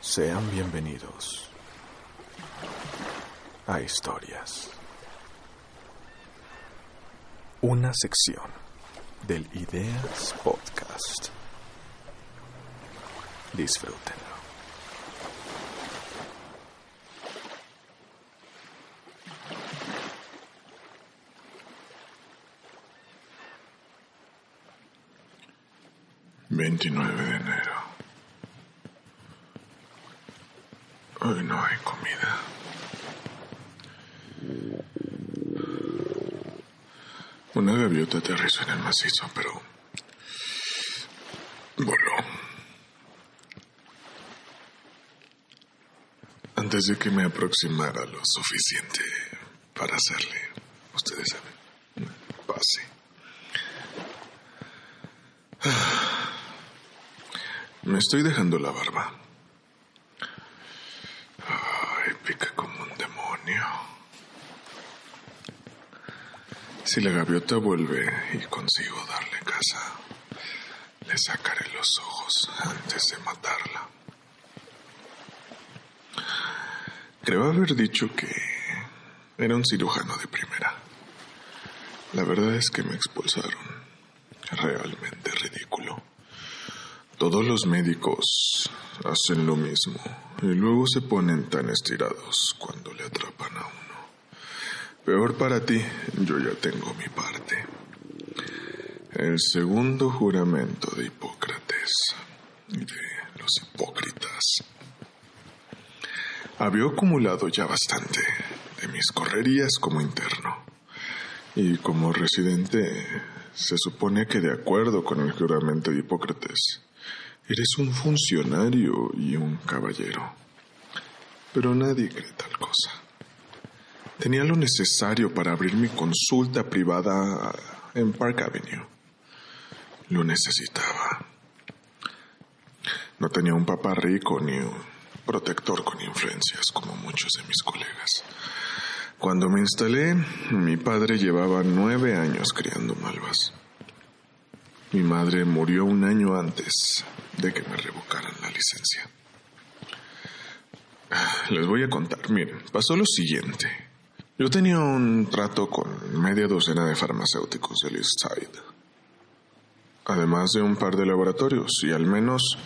Sean bienvenidos a Historias. Una sección del Ideas Podcast. Disfrútenlo. Veintinueve de enero. Hoy no hay comida. Una gaviota aterrizó en el macizo, pero voló. Antes de que me aproximara lo suficiente para hacerle, ustedes saben, pase. Ah, Me estoy dejando la barba. Ay, pica como un demonio. Si la gaviota vuelve y consigo darle casa, le sacaré los ojos antes de matarla. Creo haber dicho que era un cirujano de primera. La verdad es que me expulsaron. Realmente ridículo. Todos los médicos hacen lo mismo y luego se ponen tan estirados cuando le atrapan. Peor para ti, yo ya tengo mi parte. El segundo juramento de Hipócrates y de los hipócritas. Había acumulado ya bastante de mis correrías como interno. Y como residente, se supone que de acuerdo con el juramento de Hipócrates, eres un funcionario y un caballero. Pero nadie cree tal cosa. Tenía lo necesario para abrir mi consulta privada en Park Avenue. Lo necesitaba. No tenía un papá rico ni un protector con influencias como muchos de mis colegas. Cuando me instalé, mi padre llevaba nueve años criando malvas. Mi madre murió un año antes de que me revocaran la licencia. Les voy a contar, miren, pasó lo siguiente. Yo tenía un trato con media docena de farmacéuticos del East además de un par de laboratorios y al menos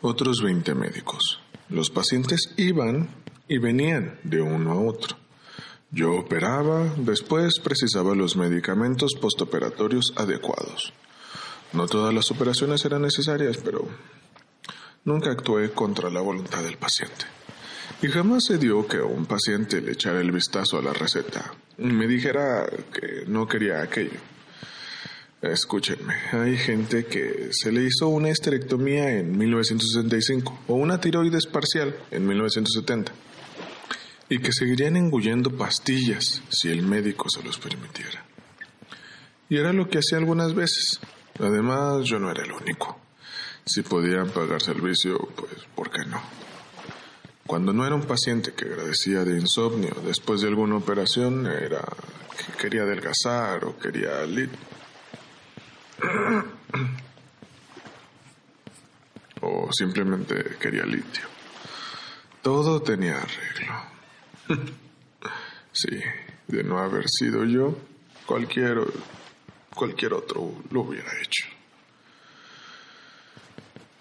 otros 20 médicos. Los pacientes iban y venían de uno a otro. Yo operaba, después precisaba los medicamentos postoperatorios adecuados. No todas las operaciones eran necesarias, pero nunca actué contra la voluntad del paciente. Y jamás se dio que un paciente le echara el vistazo a la receta y me dijera que no quería aquello. Escúchenme, hay gente que se le hizo una esterectomía en 1965 o una tiroides parcial en 1970 y que seguirían engullendo pastillas si el médico se los permitiera. Y era lo que hacía algunas veces. Además, yo no era el único. Si podían pagar servicio, pues, ¿por qué no? Cuando no era un paciente que agradecía de insomnio después de alguna operación, era que quería adelgazar o quería lit. o simplemente quería litio. Todo tenía arreglo. sí, de no haber sido yo, cualquier, cualquier otro lo hubiera hecho.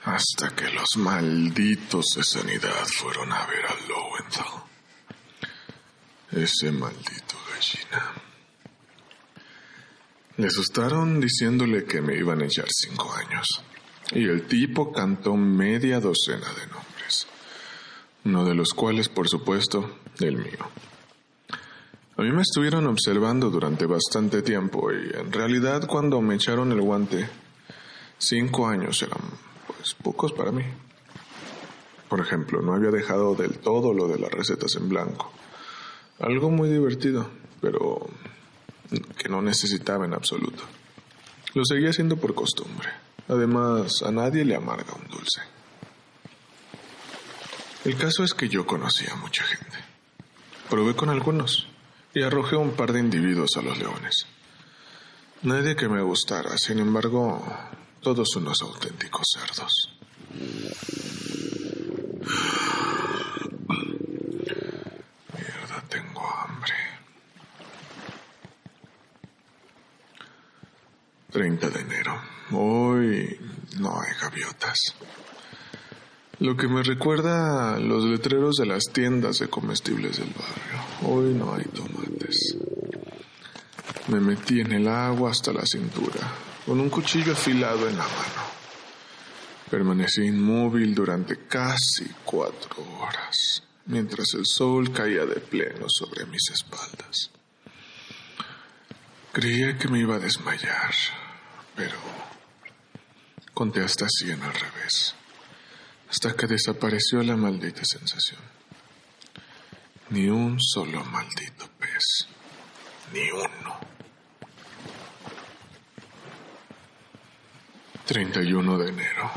Hasta que los malditos de sanidad fueron a ver a Lowenthal. Ese maldito gallina. Le asustaron diciéndole que me iban a echar cinco años. Y el tipo cantó media docena de nombres. Uno de los cuales, por supuesto, el mío. A mí me estuvieron observando durante bastante tiempo y en realidad cuando me echaron el guante, cinco años eran pues pocos para mí. Por ejemplo, no había dejado del todo lo de las recetas en blanco. Algo muy divertido, pero que no necesitaba en absoluto. Lo seguía haciendo por costumbre. Además, a nadie le amarga un dulce. El caso es que yo conocía a mucha gente. Probé con algunos y arrojé un par de individuos a los leones. Nadie que me gustara, sin embargo, todos son los auténticos cerdos. Mierda, tengo hambre. 30 de enero. Hoy no hay gaviotas. Lo que me recuerda a los letreros de las tiendas de comestibles del barrio. Hoy no hay tomates. Me metí en el agua hasta la cintura con un cuchillo afilado en la mano. Permanecí inmóvil durante casi cuatro horas, mientras el sol caía de pleno sobre mis espaldas. Creía que me iba a desmayar, pero conté hasta cien al revés, hasta que desapareció la maldita sensación. Ni un solo maldito pez, ni uno. 31 de enero.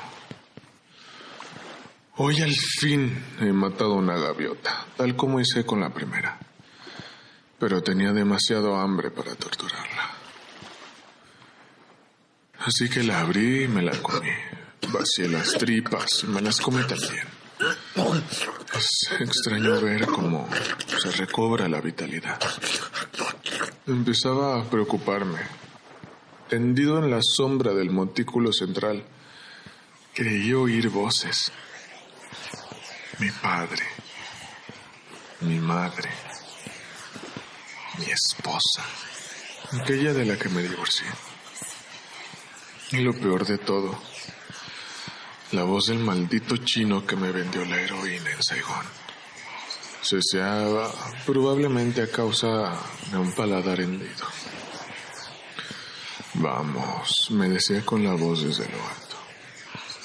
Hoy al fin he matado una gaviota, tal como hice con la primera. Pero tenía demasiado hambre para torturarla. Así que la abrí y me la comí. Vacié las tripas y me las comí también. Es extraño ver cómo se recobra la vitalidad. Empezaba a preocuparme. Tendido en la sombra del montículo central, creí oír voces. Mi padre, mi madre, mi esposa, aquella de la que me divorcié. Y lo peor de todo, la voz del maldito chino que me vendió la heroína en Saigón. Ceseaba probablemente a causa de un paladar hendido. Vamos, me decía con la voz desde lo alto.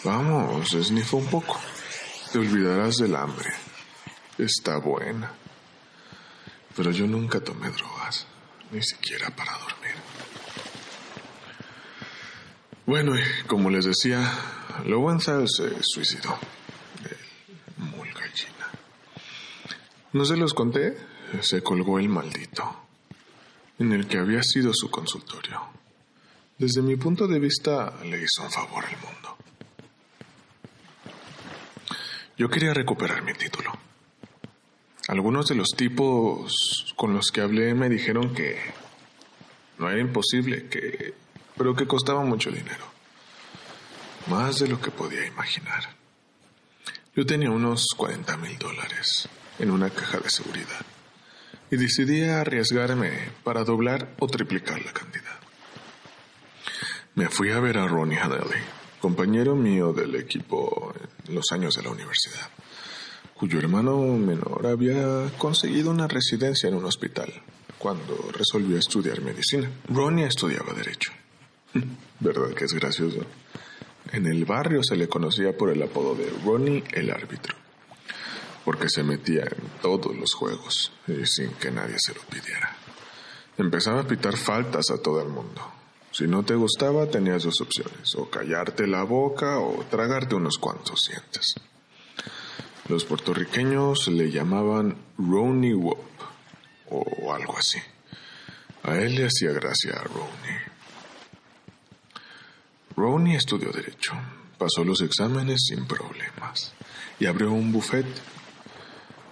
Vamos, esnifa un poco. Te olvidarás del hambre. Está buena. Pero yo nunca tomé drogas, ni siquiera para dormir. Bueno, como les decía, Lowenthal se suicidó. El mulgallina. No se los conté, se colgó el maldito, en el que había sido su consultorio. Desde mi punto de vista, le hizo un favor al mundo. Yo quería recuperar mi título. Algunos de los tipos con los que hablé me dijeron que no era imposible, que pero que costaba mucho dinero. Más de lo que podía imaginar. Yo tenía unos 40 mil dólares en una caja de seguridad y decidí arriesgarme para doblar o triplicar la cantidad. Me fui a ver a Ronnie Hanley compañero mío del equipo en los años de la universidad, cuyo hermano menor había conseguido una residencia en un hospital cuando resolvió estudiar medicina. Ronnie estudiaba derecho. ¿Verdad que es gracioso? En el barrio se le conocía por el apodo de Ronnie el árbitro, porque se metía en todos los juegos y sin que nadie se lo pidiera. Empezaba a pitar faltas a todo el mundo si no te gustaba, tenías dos opciones, o callarte la boca o tragarte unos cuantos dientes. Los puertorriqueños le llamaban Ronnie Wop o algo así. A él le hacía gracia a Ronnie. Ronnie estudió Derecho, pasó los exámenes sin problemas y abrió un buffet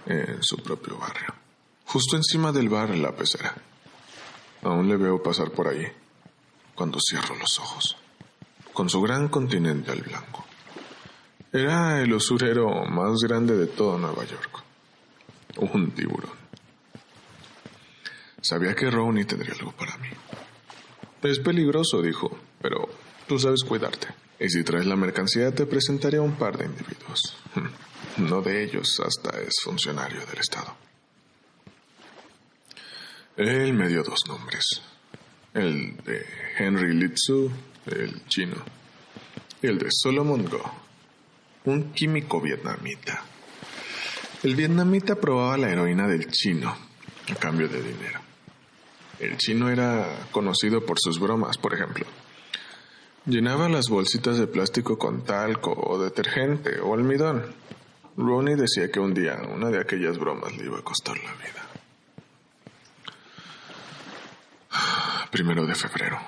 en su propio barrio, justo encima del bar La Pecera. Aún le veo pasar por ahí cuando cierro los ojos, con su gran continente al blanco. Era el usurero más grande de toda Nueva York. Un tiburón. Sabía que Ronnie tendría algo para mí. Es peligroso, dijo, pero tú sabes cuidarte. Y si traes la mercancía, te presentaré a un par de individuos. No de ellos, hasta es funcionario del Estado. Él me dio dos nombres el de Henry Litsu, el chino, el de Solomon Go, un químico vietnamita. El vietnamita probaba la heroína del chino a cambio de dinero. El chino era conocido por sus bromas, por ejemplo. Llenaba las bolsitas de plástico con talco o detergente o almidón. Ronnie decía que un día una de aquellas bromas le iba a costar la vida. Primero de febrero.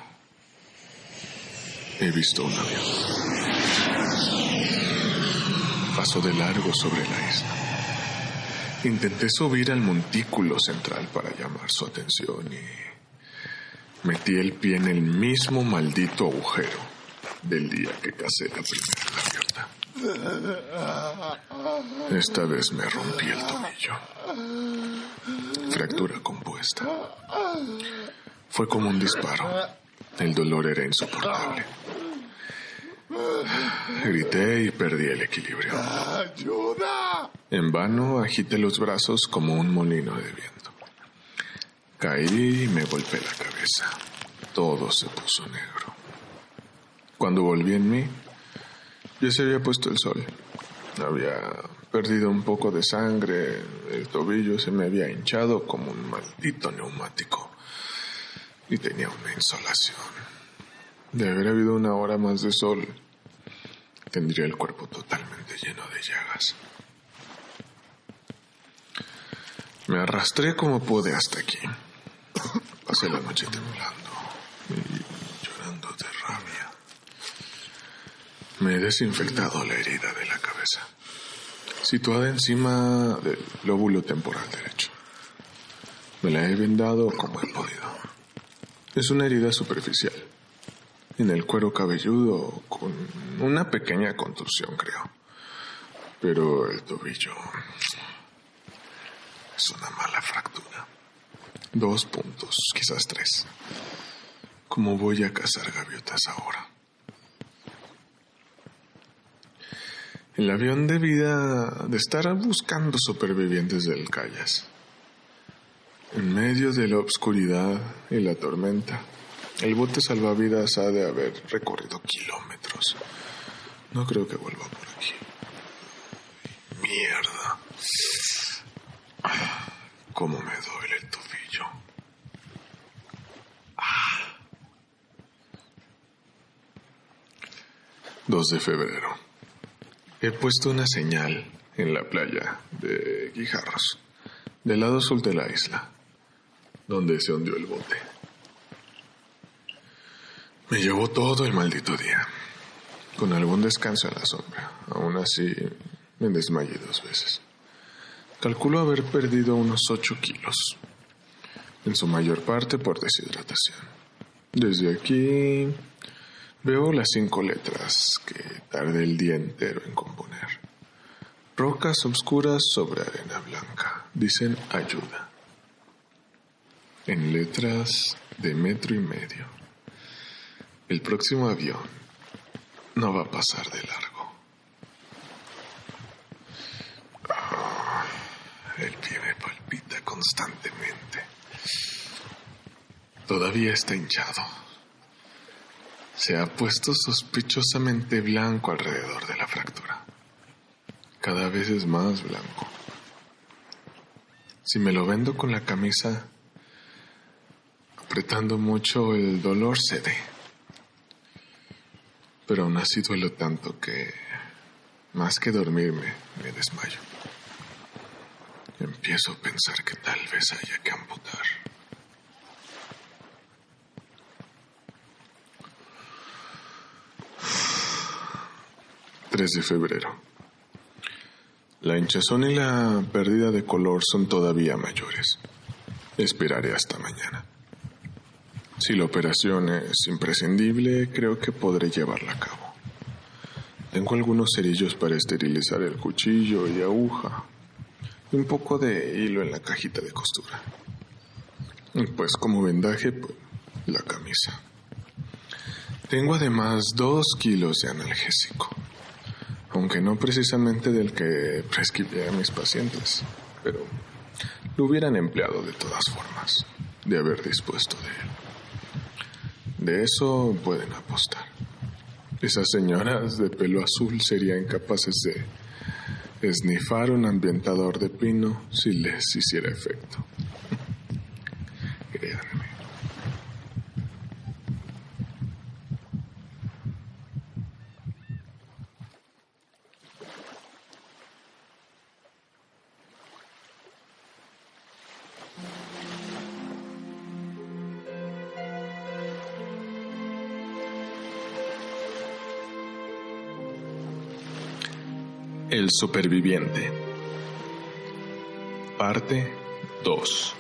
He visto un avión. Pasó de largo sobre la isla. Intenté subir al montículo central para llamar su atención y Metí el pie en el mismo maldito agujero del día que casé la primera gaviota. Esta vez me rompí el tobillo. Fractura compuesta. Fue como un disparo. El dolor era insoportable. Grité y perdí el equilibrio. ¡Ayuda! En vano agité los brazos como un molino de viento. Caí y me golpeé la cabeza. Todo se puso negro. Cuando volví en mí, ya se había puesto el sol. Había perdido un poco de sangre, el tobillo se me había hinchado como un maldito neumático y tenía una insolación. De haber habido una hora más de sol, tendría el cuerpo totalmente lleno de llagas. Me arrastré como pude hasta aquí. Pasé la noche temblando y llorando de rabia. Me he desinfectado la herida de la cabeza, situada encima del lóbulo temporal derecho. Me la he vendado como he podido. Es una herida superficial, en el cuero cabelludo, con una pequeña contusión, creo. Pero el tobillo es una mala fractura. Dos puntos, quizás tres. ¿Cómo voy a cazar gaviotas ahora? El avión debía de estar buscando supervivientes del Callas. En medio de la oscuridad y la tormenta, el bote salvavidas ha de haber recorrido kilómetros. No creo que vuelva por aquí. Mierda. Cómo me duele el tobillo. Ah. 2 de febrero. He puesto una señal en la playa de Guijarros, del lado sur de la isla, donde se hundió el bote. Me llevó todo el maldito día, con algún descanso en la sombra. Aún así, me desmayé dos veces. Calculo haber perdido unos 8 kilos, en su mayor parte por deshidratación. Desde aquí veo las cinco letras que tardé el día entero en componer. Rocas oscuras sobre arena blanca. Dicen ayuda. En letras de metro y medio. El próximo avión no va a pasar de largo. Ah, el pie me palpita constantemente. Todavía está hinchado. Se ha puesto sospechosamente blanco alrededor de la fractura. Cada vez es más blanco. Si me lo vendo con la camisa apretando mucho, el dolor cede. Pero aún así duelo tanto que, más que dormirme, me desmayo. Empiezo a pensar que tal vez haya que amputar. ...3 de febrero. La hinchazón y la pérdida de color son todavía mayores. Esperaré hasta mañana. Si la operación es imprescindible, creo que podré llevarla a cabo. Tengo algunos cerillos para esterilizar el cuchillo y aguja. Y un poco de hilo en la cajita de costura. Y pues como vendaje, pues, la camisa. Tengo además dos kilos de analgésico. Aunque no precisamente del que prescribí a mis pacientes. Pero lo hubieran empleado de todas formas. De haber dispuesto de él. De eso pueden apostar. Esas señoras de pelo azul serían capaces de esnifar un ambientador de pino si les hiciera efecto. El superviviente. Parte 2.